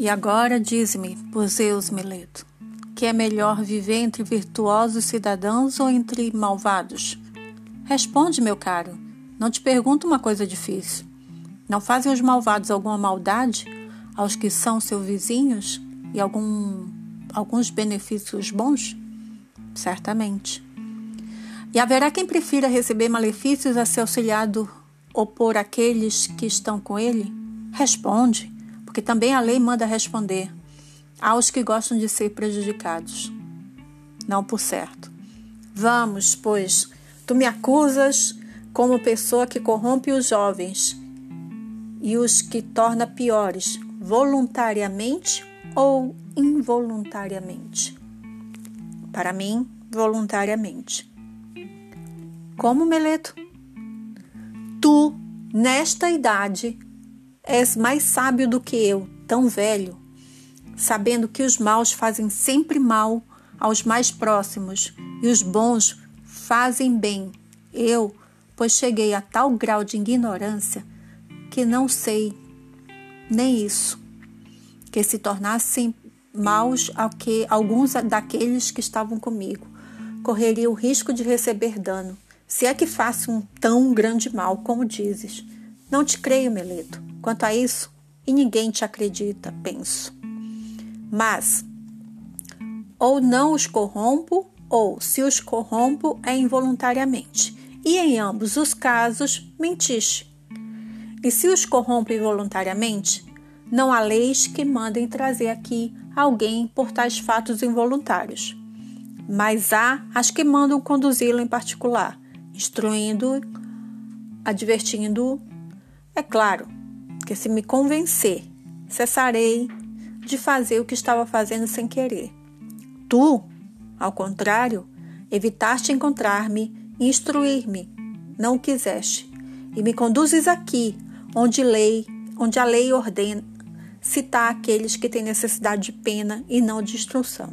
E agora dize-me, por Zeus Mileto, que é melhor viver entre virtuosos cidadãos ou entre malvados? Responde, meu caro. Não te pergunto uma coisa difícil. Não fazem os malvados alguma maldade aos que são seus vizinhos e algum, alguns benefícios bons? Certamente. E haverá quem prefira receber malefícios a ser auxiliado ou por aqueles que estão com ele? Responde porque também a lei manda responder aos que gostam de ser prejudicados. Não por certo. Vamos, pois, tu me acusas como pessoa que corrompe os jovens e os que torna piores, voluntariamente ou involuntariamente? Para mim, voluntariamente. Como, Meleto? Tu, nesta idade, És mais sábio do que eu, tão velho, sabendo que os maus fazem sempre mal aos mais próximos e os bons fazem bem. Eu, pois cheguei a tal grau de ignorância que não sei nem isso, que se tornassem maus ao que alguns daqueles que estavam comigo correria o risco de receber dano, se é que faço um tão grande mal como dizes. Não te creio, Meleto. Quanto a isso, e ninguém te acredita, penso. Mas, ou não os corrompo, ou se os corrompo é involuntariamente. E em ambos os casos, mentiste. E se os corrompo involuntariamente, não há leis que mandem trazer aqui alguém por tais fatos involuntários. Mas há as que mandam conduzi-lo em particular, instruindo, advertindo, é claro, porque se me convencer, cessarei de fazer o que estava fazendo sem querer. Tu, ao contrário, evitaste encontrar-me e instruir-me, não o quiseste, e me conduzes aqui, onde lei, onde a lei ordena citar aqueles que têm necessidade de pena e não de instrução.